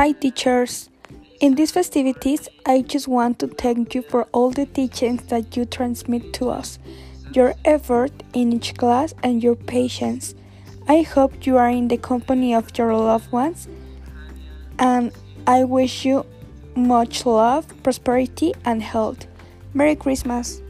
Hi, teachers! In these festivities, I just want to thank you for all the teachings that you transmit to us, your effort in each class, and your patience. I hope you are in the company of your loved ones, and I wish you much love, prosperity, and health. Merry Christmas!